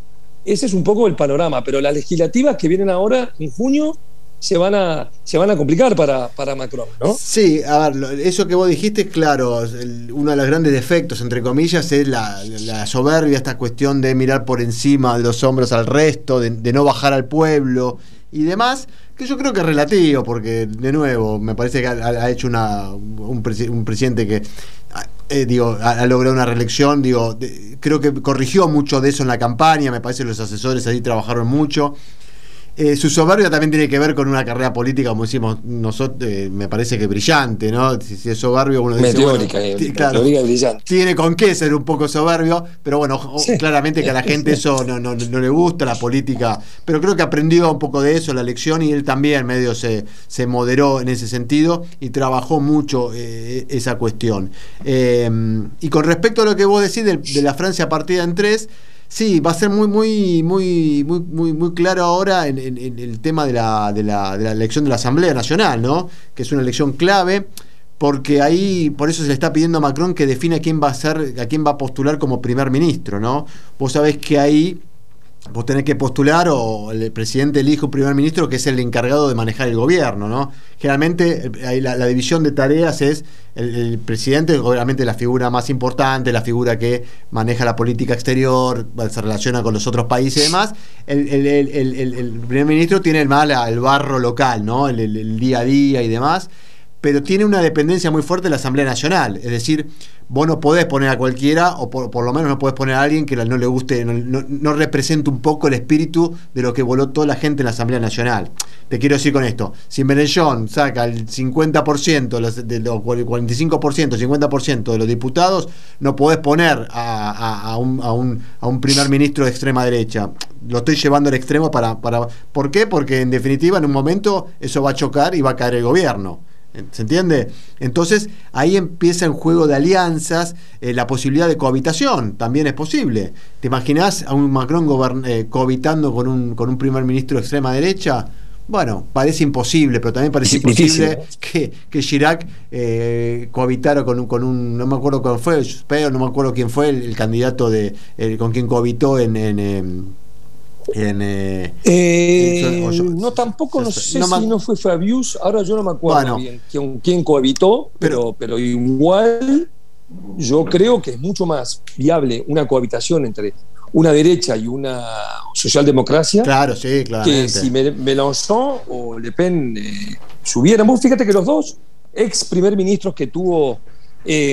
ese es un poco el panorama, pero las legislativas que vienen ahora en junio se van a, se van a complicar para, para Macron, ¿no? Sí, a ver, eso que vos dijiste, claro, uno de los grandes defectos, entre comillas, es la, soberbia, esta cuestión de mirar por encima de los hombros al resto, de, no bajar al pueblo y demás, que yo creo que es relativo, porque de nuevo, me parece que ha, hecho una, un, presidente que eh, digo, ha, logrado una reelección, digo, creo que corrigió mucho de eso en la campaña, me parece que los asesores ahí trabajaron mucho. Eh, su soberbia también tiene que ver con una carrera política, como decimos nosotros, eh, me parece que brillante, ¿no? Si, es soberbio, uno dice. Eh, claro, tiene con qué ser un poco soberbio, pero bueno, claramente que a la gente eso no, no, le gusta, la política. Pero creo que aprendió un poco de eso, la lección, y él también medio se, se moderó en ese sentido y trabajó mucho esa cuestión. y con respecto a lo que vos decís de, de la Francia partida en tres. Sí, va a ser muy, muy, muy, muy, muy, muy claro ahora en, el tema de la, de, la, de la elección de la Asamblea Nacional, ¿no? Que es una elección clave porque ahí por eso se le está pidiendo a Macron que defina quién va a ser, a quién va a postular como primer ministro, ¿no? Vos sabés que ahí vos tenés que postular o el presidente elige un primer ministro que es el encargado de manejar el gobierno, ¿no? Generalmente eh, ahí la, división de tareas es el, presidente, obviamente la figura más importante, la figura que maneja la política exterior, se relaciona con los otros países y demás. El, el primer ministro tiene más el barro local, ¿no? el día a día y demás pero tiene una dependencia muy fuerte de la Asamblea Nacional. Es decir, vos no podés poner a cualquiera, o por, lo menos no podés poner a alguien que no le guste, no, represente un poco el espíritu de lo que voló toda la gente en la Asamblea Nacional. Te quiero decir con esto, si Menellón saca el 50%, de los, 45%, 50% de los diputados, no podés poner a, un, primer ministro de extrema derecha. Lo estoy llevando al extremo para... ¿Por qué? Porque en definitiva en un momento eso va a chocar y va a caer el gobierno. ¿Se entiende? Entonces ahí empieza el juego de alianzas, eh, la posibilidad de cohabitación también es posible. ¿Te imaginas a un Macron eh, cohabitando con un, con un primer ministro de extrema derecha? Bueno, parece imposible, pero también parece imposible que, que, Chirac eh, cohabitara con un, con un, no me acuerdo cuál fue, pero no me acuerdo quién fue el, candidato de con quien cohabitó en, en eh, eh, no, tampoco, no sé si no fue Fabius, ahora yo no me acuerdo bien quién, cohabitó, pero, pero igual yo creo que es mucho más viable una cohabitación entre una derecha y una socialdemocracia. Claro, sí, claro. Que si Mélenchon o Le Pen eh, subieran. Vos fíjate que los dos ex primer ministros que tuvo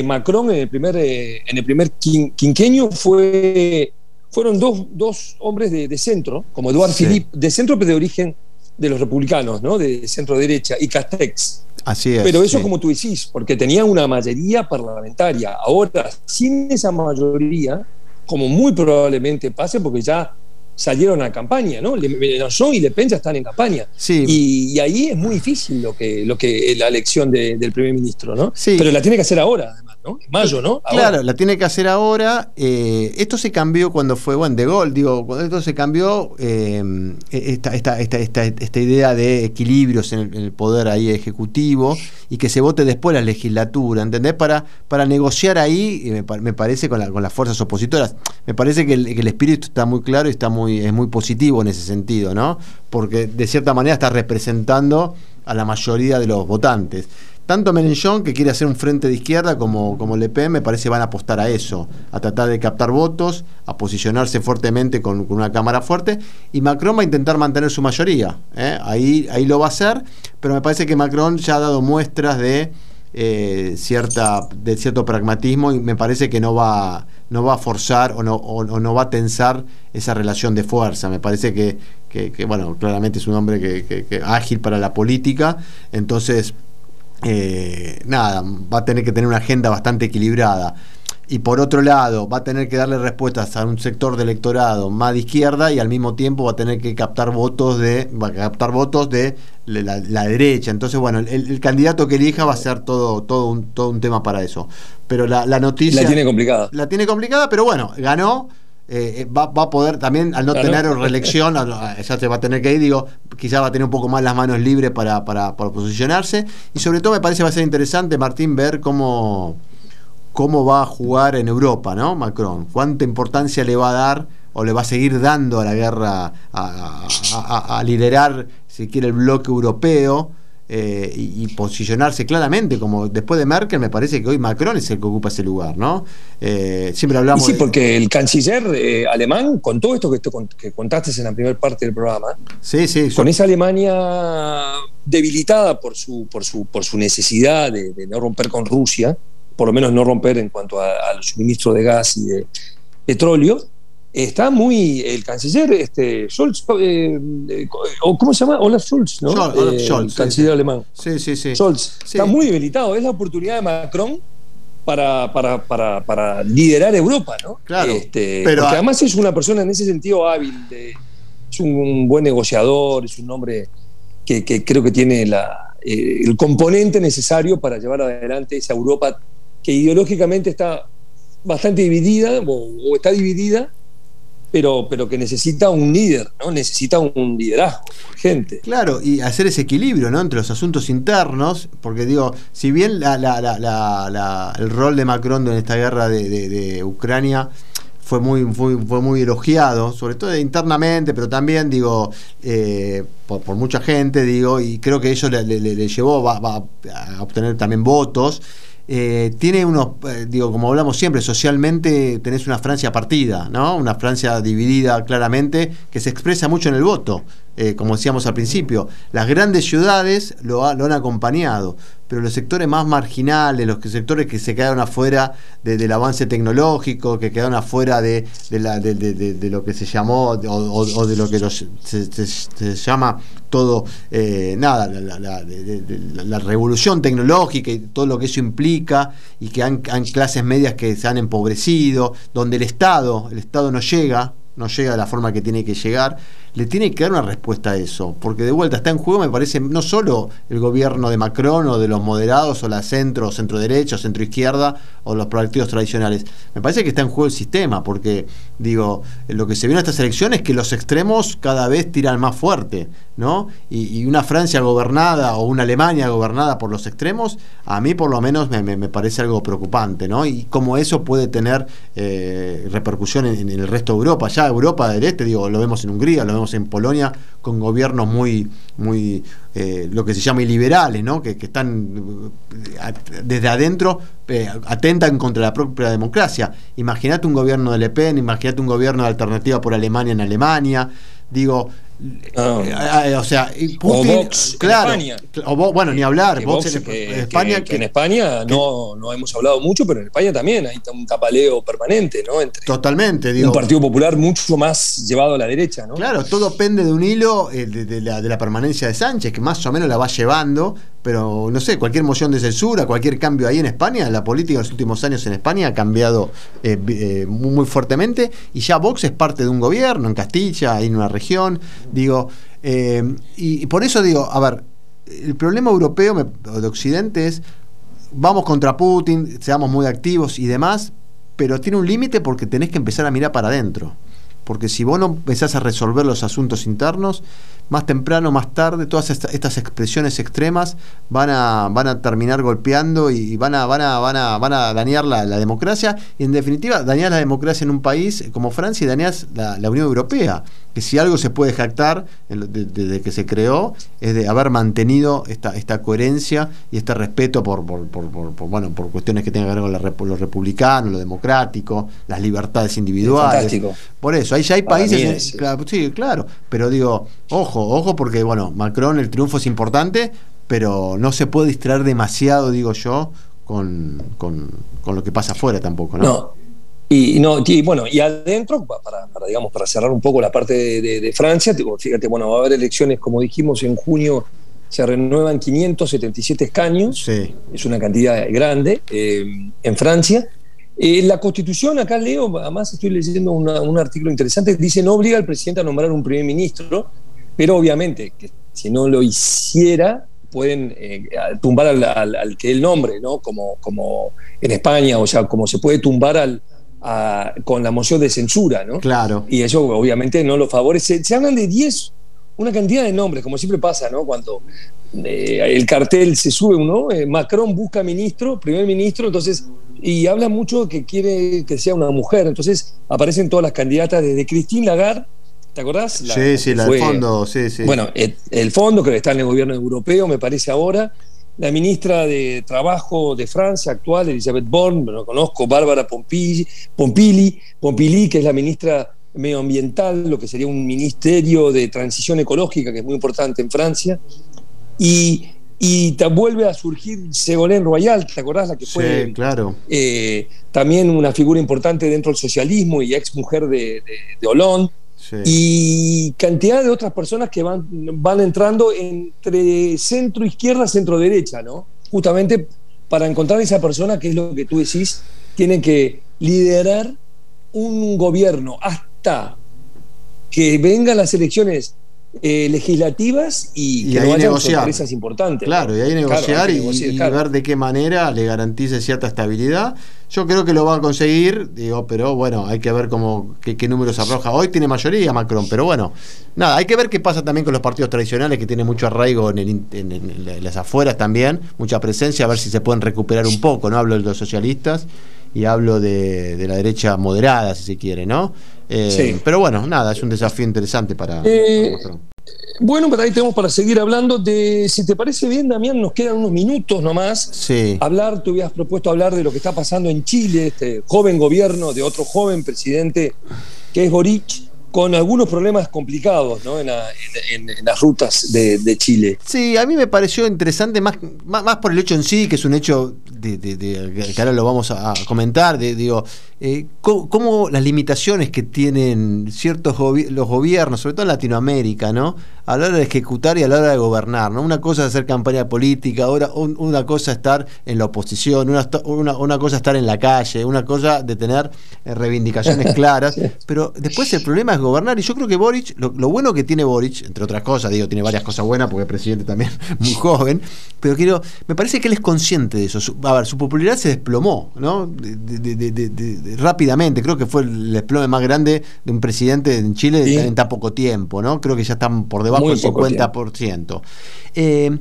Macron en el primer, en el primer quinquenio fue fueron dos, dos hombres de, centro, como Eduard Philippe, de centro pero de origen de los republicanos, ¿no? de centro derecha, y Castex. Así es. Pero eso como tú decís, porque tenían una mayoría parlamentaria. Ahora, sin esa mayoría, como muy probablemente pase, porque ya salieron a campaña, ¿no? Mélenchon y Le Pen ya están en campaña. Sí. Y, ahí es muy difícil lo que, lo que la elección del primer ministro, ¿no? Sí. Pero la tiene que hacer ahora, además, ¿no? Mayo, ¿no? Claro, la tiene que hacer ahora. Eh, esto se cambió cuando fue, bueno, de gol, digo, cuando esto se cambió, eh, esta, esta, esta, esta, idea de equilibrios en el, poder ahí ejecutivo y que se vote después la legislatura, ¿entendés? Para, para negociar ahí, me, me parece, con, con las fuerzas opositoras, me parece que el, que el espíritu está muy claro y está muy es muy positivo en ese sentido, ¿no? Porque de cierta manera está representando a la mayoría de los votantes. Tanto Mélenchon, que quiere hacer un frente de izquierda, como, como Le Pen, me parece van a apostar a eso, a tratar de captar votos, a posicionarse fuertemente con, una cámara fuerte, y Macron va a intentar mantener su mayoría. ¿eh? Ahí, ahí lo va a hacer, pero me parece que Macron ya ha dado muestras de, eh, cierta, de cierto pragmatismo y me parece que no va no va a forzar o no, no va a tensar esa relación de fuerza. Me parece que, que, bueno, claramente es un hombre que, que, ágil para la política, entonces, eh, nada, va a tener que tener una agenda bastante equilibrada. Y por otro lado, va a tener que darle respuestas a un sector de electorado más de izquierda y al mismo tiempo va a tener que captar votos de, va a captar votos de la, derecha. Entonces, bueno, el, candidato que elija va a ser todo, todo, un, todo un tema para eso. Pero la, noticia. La tiene complicada. La tiene complicada, pero bueno, ganó. Eh, va, a poder también, al no tener reelección, ya se va a tener que ir, digo, quizás va a tener un poco más las manos libres para, para, para posicionarse. Y sobre todo me parece va a ser interesante, Martín, ver cómo cómo va a jugar en Europa, ¿no? Macron, cuánta importancia le va a dar o le va a seguir dando a la guerra, a, liderar si quiere, el bloque europeo. Eh, y, posicionarse claramente, como después de Merkel, me parece que hoy Macron es el que ocupa ese lugar, ¿no? Eh, siempre hablamos. sí, porque el canciller eh, alemán, con todo esto que, que, contaste en la primera parte del programa, sí, sí, con esa Alemania debilitada por su, por su, por su necesidad de, no romper con Rusia, por lo menos no romper en cuanto a, los suministros de gas y de petróleo, está muy el canciller este Scholz eh, eh, cómo se llama Olaf Scholz no Olaf eh, Scholz, canciller alemán. Sí sí sí. Scholz. Está muy debilitado. Es la oportunidad de Macron para, para, para, para liderar Europa no claro. Este, pero porque además es una persona en ese sentido hábil es un, buen negociador es un hombre que, que creo que tiene la, el componente necesario para llevar adelante esa Europa que ideológicamente está bastante dividida o está dividida pero, pero que necesita un líder, ¿no? Necesita un liderazgo urgente. Claro, y hacer ese equilibrio, ¿no? Entre los asuntos internos, porque digo, si bien la, la, la, el rol de Macron en esta guerra de, Ucrania fue muy, fue muy elogiado, sobre todo internamente, pero también, digo, eh, por, mucha gente, digo, y creo que eso le, le, llevó a obtener también votos. Eh, tiene unos, eh, digo, como hablamos siempre, socialmente tenés una Francia partida, ¿no? Una Francia dividida claramente, que se expresa mucho en el voto, eh, como decíamos al principio. Las grandes ciudades lo, lo han acompañado, pero los sectores más marginales, los sectores que se quedaron afuera del avance tecnológico, que quedaron afuera de, de, lo que se llamó o, de lo que se, llama todo, eh, nada, la, revolución tecnológica y todo lo que eso implica, y que han, han clases medias que se han empobrecido, donde el Estado, el Estado no llega, no llega de la forma que tiene que llegar, le tiene que dar una respuesta a eso, porque de vuelta está en juego, me parece, no solo el gobierno de Macron o de los moderados o la centro, centro derecha, centro izquierda o los partidos tradicionales, me parece que está en juego el sistema, porque digo, lo que se vio en estas elecciones es que los extremos cada vez tiran más fuerte, ¿no? Y, una Francia gobernada o una Alemania gobernada por los extremos, a mí por lo menos me, parece algo preocupante, ¿no? Y cómo eso puede tener eh, repercusión en, el resto de Europa, ya Europa del Este, digo, lo vemos en Hungría, lo vemos en Polonia con gobiernos muy, muy eh, lo que se llama iliberales, ¿no? que, están eh, desde adentro eh, atentan contra la propia democracia. Imagínate un gobierno de Le Pen, imagínate un gobierno de alternativa por Alemania en Alemania. Digo, o sea, Putin, claro, bueno, ni hablar. en, España, que, en España no, no hemos hablado mucho, pero en España también hay un tapaleo permanente, ¿no? Entre totalmente, digo, un Partido Popular mucho más llevado a la derecha, ¿no? Claro, todo pende de un hilo eh, de, la, de la permanencia de Sánchez, que más o menos la va llevando, pero no sé, cualquier moción de censura, cualquier cambio ahí en España, la política en los últimos años en España ha cambiado eh, eh, muy, fuertemente y ya Vox es parte de un gobierno en Castilla, en una región, digo, eh, y, por eso digo, a ver, el problema europeo de Occidente es, vamos contra Putin, seamos muy activos y demás, pero tiene un límite porque tenés que empezar a mirar para adentro. Porque si vos no empezás a resolver los asuntos internos, más temprano, más tarde, todas estas expresiones extremas van a, van a terminar golpeando y van a, van a, van a, van a dañar la, democracia y en definitiva dañar la democracia en un país como Francia y dañar la, Unión Europea, que si algo se puede jactar desde que se creó es de haber mantenido esta, esta coherencia y este respeto por, por, bueno, por cuestiones que tengan que ver con lo republicano, lo democrático, las libertades individuales. Por eso, ahí ya hay países... sí, claro, pero digo, ojo, ojo, porque bueno, Macron el triunfo es importante, pero no se puede distraer demasiado, digo yo, con, lo que pasa afuera tampoco, ¿no? No. Y, no, y bueno, y adentro, para, digamos, para cerrar un poco la parte de, Francia, fíjate, bueno, va a haber elecciones, como dijimos, en junio se renuevan 577 escaños, es una cantidad grande eh, en Francia. Eh, la constitución, acá leo, además estoy leyendo un artículo interesante, dice no obliga al presidente a nombrar un primer ministro, pero obviamente, que si no lo hiciera, pueden eh, tumbar al, que el nombre, ¿no? Como, como en España, o sea, como se puede tumbar al, con la moción de censura, ¿no? Claro. Y eso obviamente no lo favorece. Se hablan de 10, una cantidad de nombres, como siempre pasa, ¿no? Cuando eh, el cartel se sube uno, eh, Macron busca ministro, primer ministro, entonces, y habla mucho que quiere que sea una mujer, entonces aparecen todas las candidatas desde Christine Lagarde ¿Te acordás? sí, sí, la del fondo, sí, sí. Bueno, el, fondo que está en el gobierno europeo, me parece ahora. La ministra de Trabajo de Francia actual, Elizabeth Born, me lo conozco, Bárbara Pompili, Pompili, Pompili, que es la ministra medioambiental, lo que sería un ministerio de transición ecológica, que es muy importante en Francia. Y, y te vuelve a surgir Ségolène Royal, ¿te acordás? La que fue claro. Eh, también una figura importante dentro del socialismo y ex mujer de, de, Hollande. Y cantidad de otras personas que van, van entrando entre centro izquierda, centro derecha, ¿no? Justamente para encontrar esa persona que es lo que tú decís, tiene que liderar un gobierno hasta que vengan las elecciones eh, legislativas y, que no haya sorpresas importantes. Claro, y ahí negociar, y, ver de qué manera le garantice cierta estabilidad. Yo creo que lo va a conseguir, digo, pero bueno, hay que ver cómo qué, números arroja. Hoy tiene mayoría Macron, pero bueno, nada, hay que ver qué pasa también con los partidos tradicionales que tienen mucho arraigo en, las afueras también, mucha presencia, a ver si se pueden recuperar un poco, ¿no? Hablo de los socialistas y hablo de, la derecha moderada, si se quiere, ¿no? Eh, pero bueno, nada, es un desafío interesante para, eh, Bueno, pero ahí tenemos para seguir hablando de, si te parece bien, Damián, nos quedan unos minutos nomás. Sí. Hablar, tú habías propuesto hablar de lo que está pasando en Chile, este joven gobierno de otro joven presidente que es Boric con algunos problemas complicados ¿no? en, las rutas de, Chile. Sí, a mí me pareció interesante más, más, por el hecho en sí, que es un hecho de, que ahora lo vamos a, comentar, de, digo, eh, cómo, las limitaciones que tienen ciertos los gobiernos, sobre todo en Latinoamérica, ¿no? a la hora de ejecutar y a la hora de gobernar. ¿no? Una cosa es hacer campaña política, ahora una cosa es estar en la oposición, una, una, cosa es estar en la calle, una cosa de tener eh, reivindicaciones claras, pero después el problema es gobernar y yo creo que Boric, lo, bueno que tiene Boric, entre otras cosas, digo, tiene varias cosas buenas porque es presidente también muy joven, pero quiero, me parece que él es consciente de eso. a ver, su popularidad se desplomó, ¿no? rápidamente, creo que fue el desplome más grande de un presidente en Chile en tan poco tiempo, ¿no? Creo que ya están por debajo del 50%. Eh,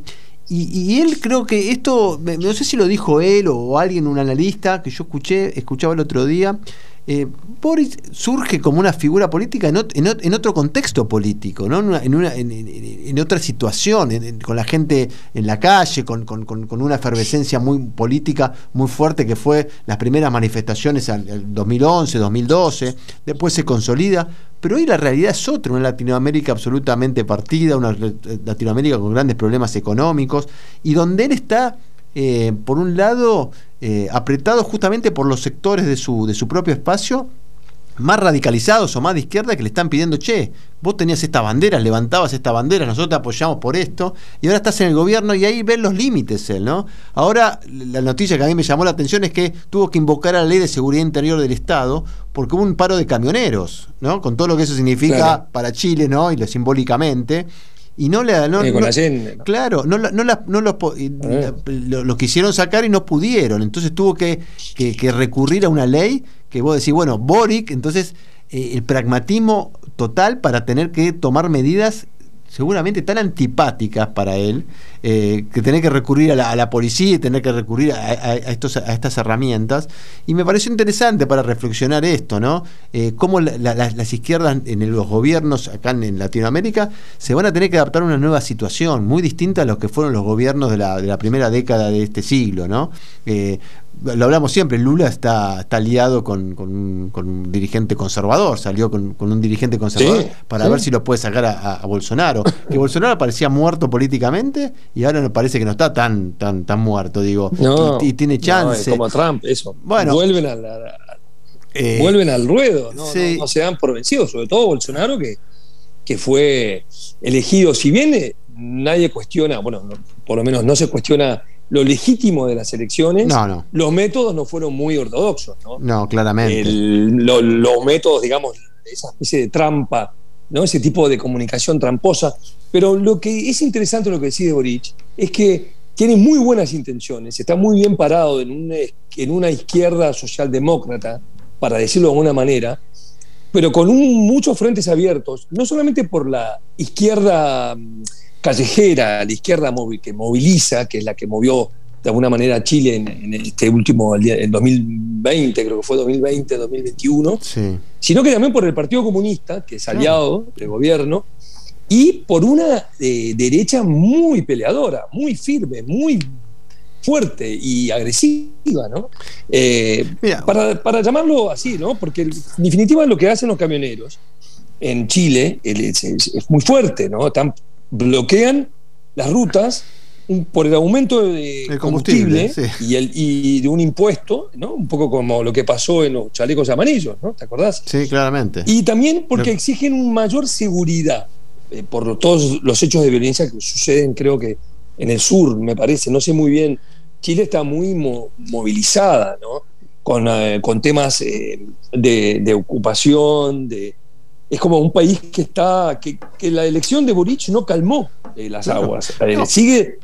y, él creo que esto, no sé si lo dijo él o alguien, un analista que yo escuché, escuchaba el otro día, eh, Boris surge como una figura política en, otro contexto político, en, otra situación, con la gente en la calle, con, una efervescencia muy política muy fuerte que fue las primeras manifestaciones en 2011, 2012, después se consolida, pero hoy la realidad es otra, una Latinoamérica absolutamente partida, una Latinoamérica con grandes problemas económicos, y donde él está eh, por un lado, eh, apretado justamente por los sectores de su, de su propio espacio, más radicalizados o más de izquierda que le están pidiendo, che, vos tenías esta bandera, levantabas esta bandera, nosotros te apoyamos por esto, y ahora estás en el gobierno y ahí ven los límites él, ¿no? Ahora, la noticia que a mí me llamó la atención es que tuvo que invocar a la ley de seguridad interior del Estado porque hubo un paro de camioneros, ¿no? Con todo lo que eso significa para Chile, ¿no? Y lo simbólicamente y no le no, claro no, no, no lo, quisieron sacar y no pudieron. Entonces tuvo que, que, recurrir a una ley que vos decís bueno Boric entonces eh, el pragmatismo total para tener que tomar medidas seguramente tan antipáticas para él, eh, que tener que recurrir a la, policía y tener que recurrir a, estos, a estas herramientas. Y me pareció interesante para reflexionar esto, ¿no? Eh, cómo las izquierdas en los gobiernos acá en, Latinoamérica se van a tener que adaptar a una nueva situación, muy distinta a los que fueron los gobiernos de la, de primera década de este siglo, ¿no? Eh, lo hablamos siempre, Lula está, está aliado con, un, dirigente conservador, salió con, un dirigente conservador para ver si lo puede sacar a, Bolsonaro. Que Bolsonaro parecía muerto políticamente y ahora nos parece que no está tan, tan, tan muerto, digo. y, tiene chance. como Trump, eso. Bueno, vuelven, a eh, vuelven al ruedo, ¿no? ¿no? se dan por vencidos, sobre todo Bolsonaro, que, que fue elegido, si bien nadie cuestiona, bueno, por lo menos no se cuestiona lo legítimo de las elecciones, los métodos no fueron muy ortodoxos. No, no claramente. los métodos, digamos, esa especie de trampa, ¿no? ese tipo de comunicación tramposa. Pero lo que es interesante lo que decide Boric es que tiene muy buenas intenciones, está muy bien parado en una, en una izquierda socialdemócrata, para decirlo de alguna manera, pero con muchos frentes abiertos, no solamente por la izquierda callejera, la izquierda que moviliza, que es la que movió de alguna manera Chile en, este último, el 2020, creo que fue 2020, 2021, sino que también por el Partido Comunista, que es aliado del gobierno, y por una eh, derecha muy peleadora, muy firme, muy fuerte y agresiva, ¿no? Eh, para, llamarlo así, ¿no? Porque en definitiva lo que hacen los camioneros en Chile es, muy fuerte, ¿no? Bloquean las rutas por el aumento de combustible, y, el, y de un impuesto, ¿no? Un poco como lo que pasó en los chalecos amarillos, ¿no? ¿Te acordás? Sí, claramente. Y también porque exigen una mayor seguridad eh, por todos los hechos de violencia que suceden, creo que en el sur, me parece, no sé muy bien. Chile está muy movilizada, ¿no? Con, eh, con temas eh, de, ocupación, de, es como un país que está, que, la elección de Boric no calmó las aguas, sigue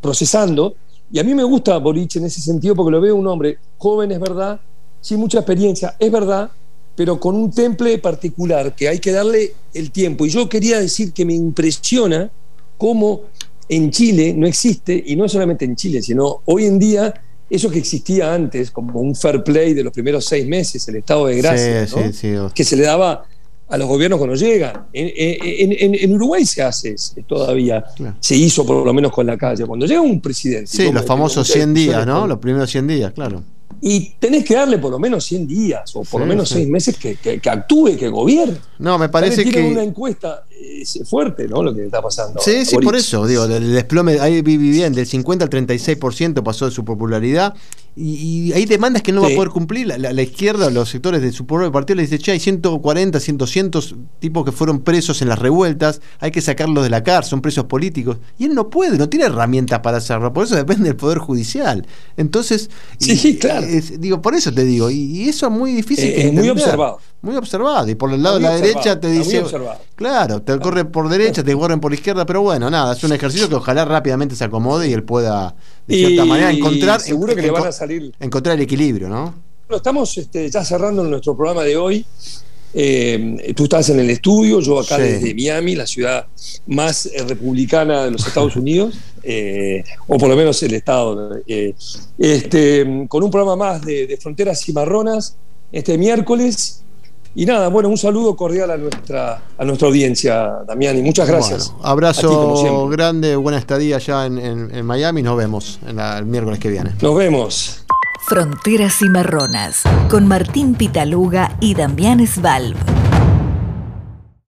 procesando. Y a mí me gusta Boric en ese sentido porque lo veo un hombre joven, es verdad, sin mucha experiencia, es verdad, pero con un temple particular que hay que darle el tiempo. Y yo quería decir que me impresiona cómo en Chile no existe, y no solamente en Chile, sino hoy en día, eso que existía antes, como un fair play de los primeros seis meses, el estado de gracia, que se le daba a los gobiernos cuando llegan. En, Uruguay se hace todavía, se hizo por lo menos con la calle. Cuando llega un presidente. Sí, los famosos 100 días, ¿no? Los primeros 100 días, claro. Y tenés que darle por lo menos 100 días o por lo menos 6 meses que, actúe, que gobierne. No, me parece que. Una encuesta fuerte, ¿no? Lo que está pasando. Sí, sí, por eso, digo, el desplome, ahí vi bien, del 50 al 36% pasó de su popularidad y, hay demandas que no va a poder cumplir. La, la, izquierda, los sectores de su propio partido le dice, che, hay 140, 100, 200 tipos que fueron presos en las revueltas, hay que sacarlos de la cárcel, son presos políticos. Y él no puede, no tiene herramientas para hacerlo, por eso depende del Poder Judicial. Entonces, sí, claro. digo, por eso te digo, y, eso es muy difícil. Eh, es muy observado. Muy observado. Y por el lado de la derecha te dice. Claro, te corre por derecha, te corren por izquierda, pero bueno, nada, es un ejercicio que ojalá rápidamente se acomode y él pueda, de cierta manera, encontrar. Seguro que le van a salir. Encontrar el equilibrio, ¿no? Bueno, estamos este, ya cerrando nuestro programa de hoy. Eh, tú estás en el estudio, yo acá desde Miami, la ciudad más eh, republicana de los Estados Unidos, eh, o por lo menos el estado. este, con un programa más de, de Fronteras Cimarronas este miércoles. Y nada, bueno, un saludo cordial a nuestra, a nuestra audiencia, Damián, y muchas gracias. abrazo grande, buena estadía allá en, Miami, nos vemos el miércoles que viene. Nos vemos. Fronteras y Marronas, con Martín Pitaluga y Damián Svalb.